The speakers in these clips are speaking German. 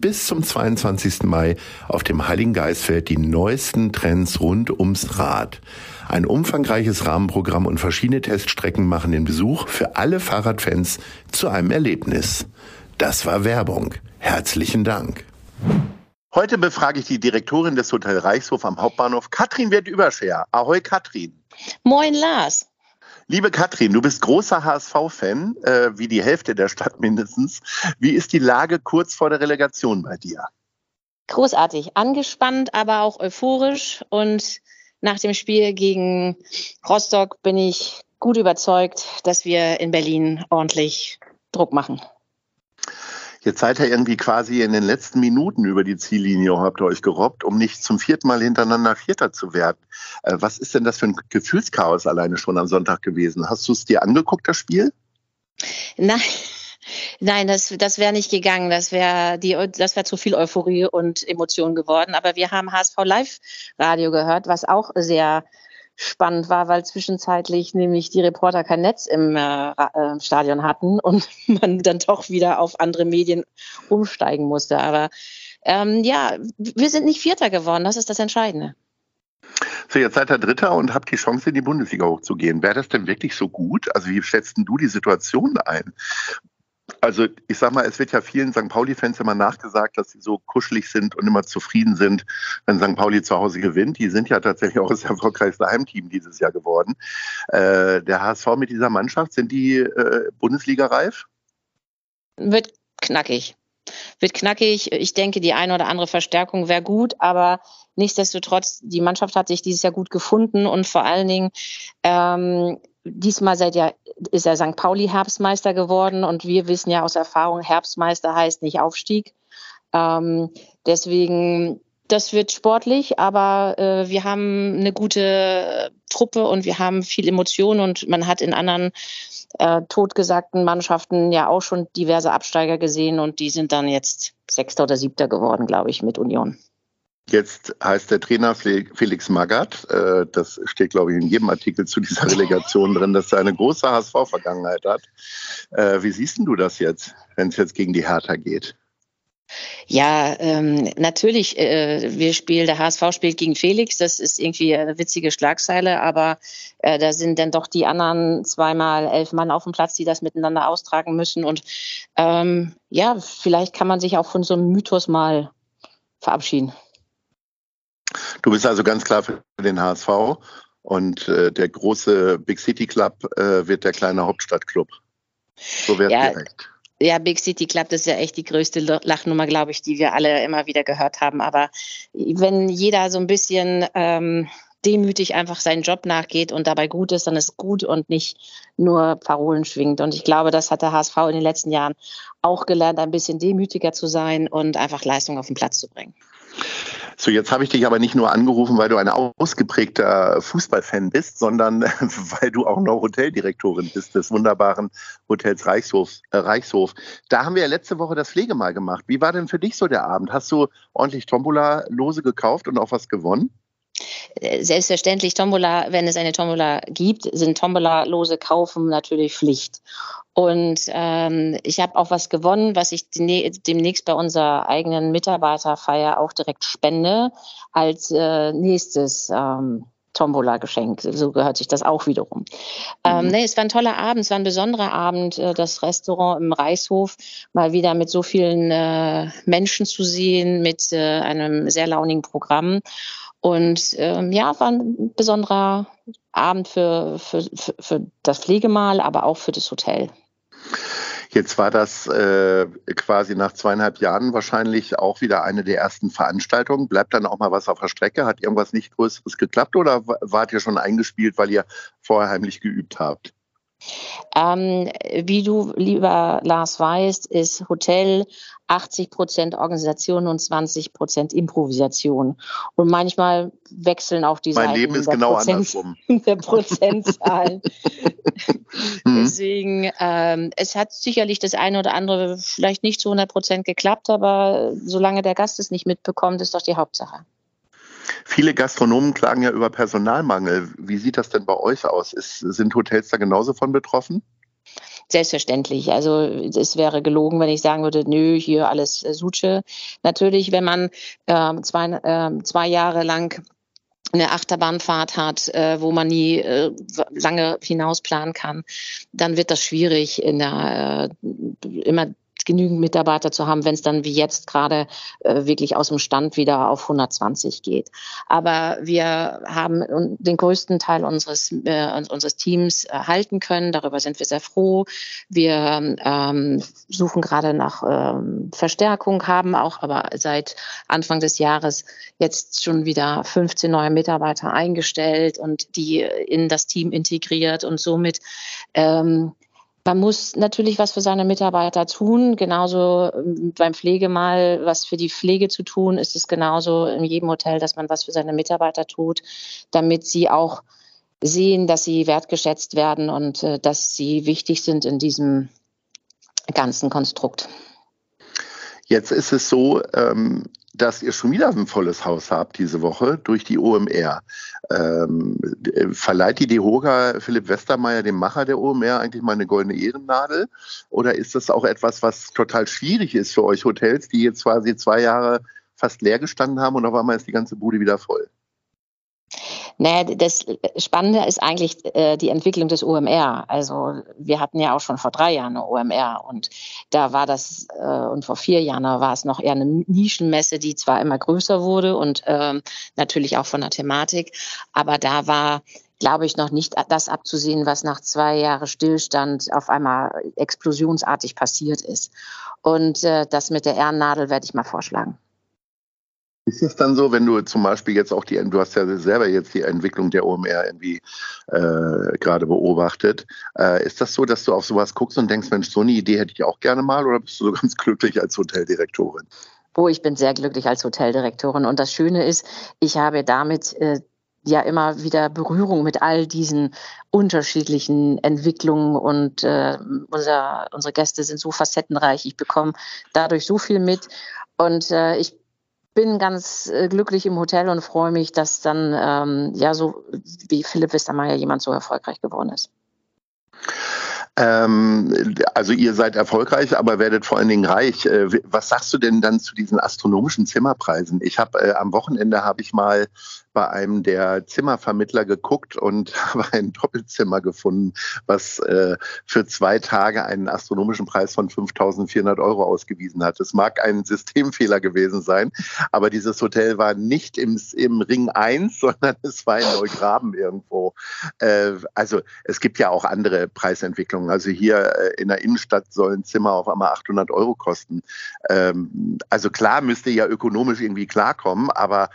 bis zum 22. Mai auf dem Heiligen Geistfeld die neuesten Trends rund ums Rad. Ein umfangreiches Rahmenprogramm und verschiedene Teststrecken machen den Besuch für alle Fahrradfans zu einem Erlebnis. Das war Werbung. Herzlichen Dank. Heute befrage ich die Direktorin des Hotel Reichshof am Hauptbahnhof, Katrin Wert-Überscher. Ahoi, Katrin. Moin, Lars. Liebe Katrin, du bist großer HSV-Fan, äh, wie die Hälfte der Stadt mindestens. Wie ist die Lage kurz vor der Relegation bei dir? Großartig, angespannt, aber auch euphorisch. Und nach dem Spiel gegen Rostock bin ich gut überzeugt, dass wir in Berlin ordentlich Druck machen. Jetzt seid ihr irgendwie quasi in den letzten Minuten über die Ziellinie, habt ihr euch gerobbt, um nicht zum vierten Mal hintereinander Vierter zu werden. Äh, was ist denn das für ein Gefühlschaos alleine schon am Sonntag gewesen? Hast du es dir angeguckt, das Spiel? Nein. Nein, das, das wäre nicht gegangen. Das wäre das wäre zu viel Euphorie und Emotion geworden. Aber wir haben HSV Live Radio gehört, was auch sehr spannend war, weil zwischenzeitlich nämlich die Reporter kein Netz im äh, äh, Stadion hatten und man dann doch wieder auf andere Medien umsteigen musste. Aber ähm, ja, wir sind nicht Vierter geworden, das ist das Entscheidende. So, jetzt seid ihr Dritter und habt die Chance, in die Bundesliga hochzugehen. Wäre das denn wirklich so gut? Also wie schätzt du die Situation ein? Also ich sag mal, es wird ja vielen St. Pauli-Fans immer nachgesagt, dass sie so kuschelig sind und immer zufrieden sind, wenn St. Pauli zu Hause gewinnt. Die sind ja tatsächlich auch das erfolgreichste Heimteam dieses Jahr geworden. Äh, der HSV mit dieser Mannschaft, sind die äh, Bundesliga-reif? Wird knackig. Wird knackig. Ich denke, die eine oder andere Verstärkung wäre gut, aber nichtsdestotrotz, die Mannschaft hat sich dieses Jahr gut gefunden und vor allen Dingen ähm, diesmal seid ja, ist ja St. Pauli Herbstmeister geworden und wir wissen ja aus Erfahrung, Herbstmeister heißt nicht Aufstieg. Ähm, deswegen, das wird sportlich, aber äh, wir haben eine gute Truppe und wir haben viel Emotion und man hat in anderen äh, totgesagten Mannschaften ja auch schon diverse Absteiger gesehen und die sind dann jetzt Sechster oder Siebter geworden, glaube ich, mit Union. Jetzt heißt der Trainer Felix Magath, äh, das steht, glaube ich, in jedem Artikel zu dieser Relegation drin, dass er eine große HSV-Vergangenheit hat. Äh, wie siehst du das jetzt, wenn es jetzt gegen die Hertha geht? Ja, ähm, natürlich, äh, wir spielen, der HSV spielt gegen Felix, das ist irgendwie eine witzige Schlagzeile, aber äh, da sind dann doch die anderen zweimal elf Mann auf dem Platz, die das miteinander austragen müssen. Und ähm, ja, vielleicht kann man sich auch von so einem Mythos mal verabschieden. Du bist also ganz klar für den HSV und äh, der große Big City Club äh, wird der kleine Hauptstadtclub. So wäre ja, direkt. Ja, Big City Club, das ist ja echt die größte Lachnummer, glaube ich, die wir alle immer wieder gehört haben. Aber wenn jeder so ein bisschen ähm, demütig einfach seinen Job nachgeht und dabei gut ist, dann ist gut und nicht nur Parolen schwingt. Und ich glaube, das hat der HSV in den letzten Jahren auch gelernt, ein bisschen demütiger zu sein und einfach Leistung auf den Platz zu bringen. So, jetzt habe ich dich aber nicht nur angerufen, weil du ein ausgeprägter Fußballfan bist, sondern weil du auch noch Hoteldirektorin bist des wunderbaren Hotels Reichshof. Äh, Reichshof. Da haben wir ja letzte Woche das Pflegemal gemacht. Wie war denn für dich so der Abend? Hast du ordentlich Tombola-Lose gekauft und auch was gewonnen? Selbstverständlich Tombola, wenn es eine Tombola gibt, sind Tombola-Lose kaufen natürlich Pflicht. Und ähm, ich habe auch was gewonnen, was ich demnächst bei unserer eigenen Mitarbeiterfeier auch direkt spende als äh, nächstes ähm, Tombola-Geschenk. So gehört sich das auch wiederum. Ähm, mhm. Ähm, nee, es war ein toller Abend, es war ein besonderer Abend, äh, das Restaurant im Reichshof mal wieder mit so vielen äh, Menschen zu sehen, mit äh, einem sehr launigen Programm. Und ähm, ja, war ein besonderer Abend für, für, für, für das Pflegemahl, aber auch für das Hotel. Jetzt war das äh, quasi nach zweieinhalb Jahren wahrscheinlich auch wieder eine der ersten Veranstaltungen. Bleibt dann auch mal was auf der Strecke? Hat irgendwas nicht Größeres geklappt oder wart ihr schon eingespielt, weil ihr vorher heimlich geübt habt? Ähm, wie du, lieber Lars, weißt, ist Hotel 80 Prozent Organisation und 20 Prozent Improvisation. Und manchmal wechseln auch die mein Leben ist genau Prozent, andersrum. der Prozentzahlen. Mhm. Deswegen, ähm, es hat sicherlich das eine oder andere vielleicht nicht zu 100 Prozent geklappt, aber solange der Gast es nicht mitbekommt, ist doch die Hauptsache. Viele Gastronomen klagen ja über Personalmangel. Wie sieht das denn bei euch aus? Ist, sind Hotels da genauso von betroffen? Selbstverständlich. Also es wäre gelogen, wenn ich sagen würde, nö, hier alles äh, Suche. Natürlich, wenn man äh, zwei, äh, zwei Jahre lang eine Achterbahnfahrt hat, äh, wo man nie äh, lange hinausplanen kann, dann wird das schwierig, in der, äh, immer genügend Mitarbeiter zu haben, wenn es dann wie jetzt gerade äh, wirklich aus dem Stand wieder auf 120 geht. Aber wir haben den größten Teil unseres, äh, unseres Teams äh, halten können. Darüber sind wir sehr froh. Wir ähm, suchen gerade nach ähm, Verstärkung, haben auch aber seit Anfang des Jahres jetzt schon wieder 15 neue Mitarbeiter eingestellt und die in das Team integriert und somit ähm, man muss natürlich was für seine Mitarbeiter tun. Genauso ähm, beim Pflegemal, was für die Pflege zu tun, ist es genauso in jedem Hotel, dass man was für seine Mitarbeiter tut, damit sie auch sehen, dass sie wertgeschätzt werden und äh, dass sie wichtig sind in diesem ganzen Konstrukt. Jetzt ist es so, ähm, dass ihr schon wieder ein volles Haus habt diese Woche durch die OMR. Ähm, verleiht die DEHOGA Philipp Westermeier, dem Macher der OMR, eigentlich mal eine goldene Ehrennadel? Oder ist das auch etwas, was total schwierig ist für euch Hotels, die jetzt quasi zwei Jahre fast leer gestanden haben und auf einmal ist die ganze Bude wieder voll? Naja, das Spannende ist eigentlich äh, die Entwicklung des OMR. Also wir hatten ja auch schon vor drei Jahren eine OMR und da war das, äh, und vor vier Jahren war es noch eher eine Nischenmesse, die zwar immer größer wurde und ähm, natürlich auch von der Thematik, aber da war glaube ich, noch nicht das abzusehen, was nach zwei Jahren Stillstand auf einmal explosionsartig passiert ist. Und äh, das mit der Ehrennadel werde ich mal vorschlagen. Ist es dann so, wenn du zum Beispiel jetzt auch die, du hast ja selber jetzt die Entwicklung der OMR irgendwie äh, gerade beobachtet, äh, ist das so, dass du auf sowas guckst und denkst, Mensch, so eine Idee hätte ich auch gerne mal oder bist du so ganz glücklich als Hoteldirektorin? Oh, ich bin sehr glücklich als Hoteldirektorin und das Schöne ist, ich habe damit äh, ja immer wieder Berührung mit all diesen unterschiedlichen Entwicklungen und äh, unser, unsere Gäste sind so facettenreich. Ich bekomme dadurch so viel mit und äh, ich bin ganz äh, glücklich im Hotel und freue mich, dass dann ähm, ja so wie Philipp Westermeier jemand so erfolgreich geworden ist. Ähm, also ihr seid erfolgreich, aber werdet vor allen Dingen reich. Äh, was sagst du denn dann zu diesen astronomischen Zimmerpreisen? Ich habe äh, am Wochenende habe ich mal bei einem der Zimmervermittler geguckt und habe ein Doppelzimmer gefunden, was äh, für zwei Tage einen astronomischen Preis von 5.400 Euro ausgewiesen hat. Es mag ein Systemfehler gewesen sein, aber dieses Hotel war nicht im, im Ring 1, sondern es war in Neugraben irgendwo. Äh, also es gibt ja auch andere Preisentwicklungen. Also hier äh, in der Innenstadt sollen Zimmer auf einmal 800 Euro kosten. Ähm, also klar müsste ja ökonomisch irgendwie klarkommen, aber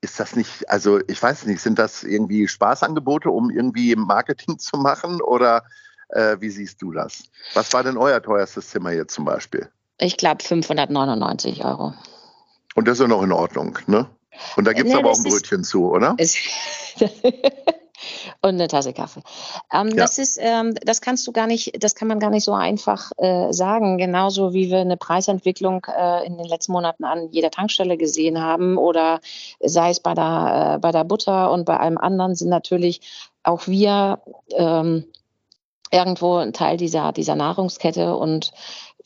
ist das nicht, also ich weiß nicht, sind das irgendwie Spaßangebote, um irgendwie Marketing zu machen oder äh, wie siehst du das? Was war denn euer teuerstes Zimmer jetzt zum Beispiel? Ich glaube 599 Euro. Und das ist ja noch in Ordnung, ne? Und da gibt es nee, aber auch ein Brötchen zu, oder? und eine Tasse Kaffee. Ähm, ja. Das ist, ähm, das kannst du gar nicht, das kann man gar nicht so einfach äh, sagen. Genauso wie wir eine Preisentwicklung äh, in den letzten Monaten an jeder Tankstelle gesehen haben oder sei es bei der, äh, bei der Butter und bei allem anderen sind natürlich auch wir ähm, irgendwo ein Teil dieser, dieser Nahrungskette und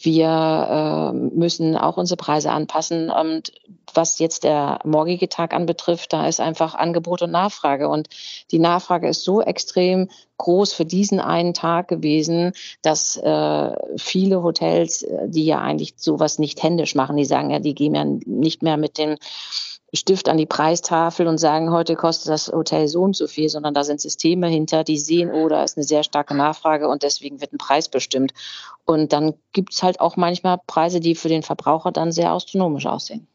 wir äh, müssen auch unsere Preise anpassen. Und was jetzt der morgige Tag anbetrifft, da ist einfach Angebot und Nachfrage. Und die Nachfrage ist so extrem groß für diesen einen Tag gewesen, dass äh, viele Hotels, die ja eigentlich sowas nicht händisch machen, die sagen ja, die gehen ja nicht mehr mit den Stift an die Preistafel und sagen, heute kostet das Hotel so und so viel, sondern da sind Systeme hinter, die sehen, oh, da ist eine sehr starke Nachfrage und deswegen wird ein Preis bestimmt. Und dann gibt es halt auch manchmal Preise, die für den Verbraucher dann sehr astronomisch aussehen.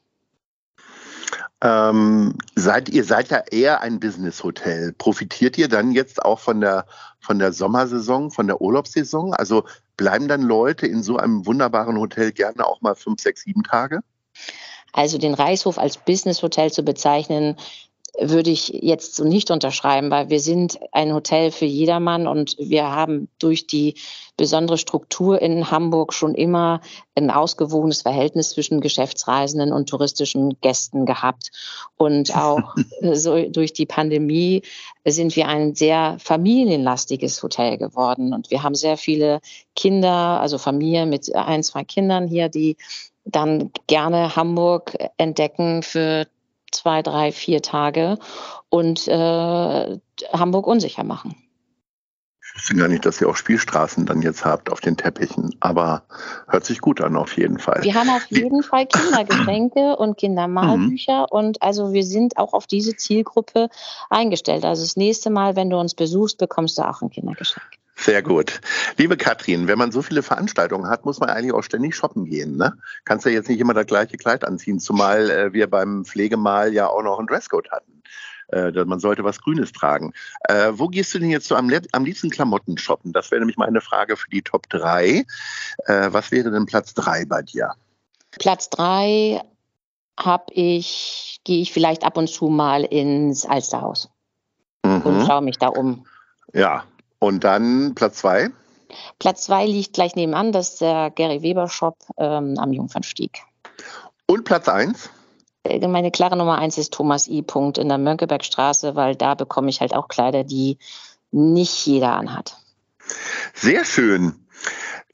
Ähm, seid ihr seid ja eher ein Business-Hotel. Profitiert ihr dann jetzt auch von der von der Sommersaison, von der Urlaubssaison? Also bleiben dann Leute in so einem wunderbaren Hotel gerne auch mal fünf, sechs, sieben Tage? Also den Reichshof als Business-Hotel zu bezeichnen, würde ich jetzt so nicht unterschreiben, weil wir sind ein Hotel für jedermann und wir haben durch die besondere Struktur in Hamburg schon immer ein ausgewogenes Verhältnis zwischen Geschäftsreisenden und touristischen Gästen gehabt. Und auch so durch die Pandemie sind wir ein sehr familienlastiges Hotel geworden. Und wir haben sehr viele Kinder, also Familien mit ein, zwei Kindern hier, die dann gerne Hamburg entdecken für zwei, drei, vier Tage und äh, Hamburg unsicher machen. Ich wusste gar nicht, dass ihr auch Spielstraßen dann jetzt habt auf den Teppichen, aber hört sich gut an auf jeden Fall. Wir haben auf jeden Fall Kindergeschenke und Kindermalbücher mhm. und also wir sind auch auf diese Zielgruppe eingestellt. Also das nächste Mal, wenn du uns besuchst, bekommst du auch ein Kindergeschenk. Sehr gut. Liebe Katrin, wenn man so viele Veranstaltungen hat, muss man eigentlich auch ständig shoppen gehen. Ne? Kannst ja jetzt nicht immer das gleiche Kleid anziehen, zumal äh, wir beim Pflegemahl ja auch noch einen Dresscode hatten. Äh, man sollte was Grünes tragen. Äh, wo gehst du denn jetzt so am, am liebsten Klamotten shoppen? Das wäre nämlich meine Frage für die Top 3. Äh, was wäre denn Platz 3 bei dir? Platz 3 habe ich, gehe ich vielleicht ab und zu mal ins Alsterhaus mhm. und schaue mich da um. Ja, und dann Platz zwei? Platz zwei liegt gleich nebenan, das ist der Gary Weber Shop ähm, am Jungfernstieg. Und Platz eins? Äh, meine klare Nummer eins ist Thomas I. Punkt in der Mönckebergstraße, weil da bekomme ich halt auch Kleider, die nicht jeder anhat. Sehr schön.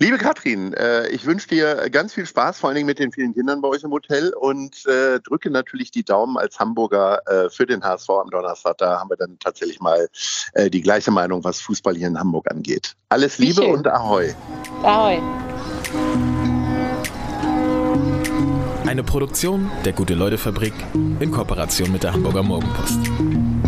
Liebe Katrin, äh, ich wünsche dir ganz viel Spaß, vor allen Dingen mit den vielen Kindern bei euch im Hotel und äh, drücke natürlich die Daumen als Hamburger äh, für den HSV am Donnerstag. Da haben wir dann tatsächlich mal die gleiche Meinung, was Fußball hier in Hamburg angeht. Alles Liebe und Ahoi. Ahoi. Eine Produktion der Gute-Leute-Fabrik in Kooperation mit der Hamburger Morgenpost.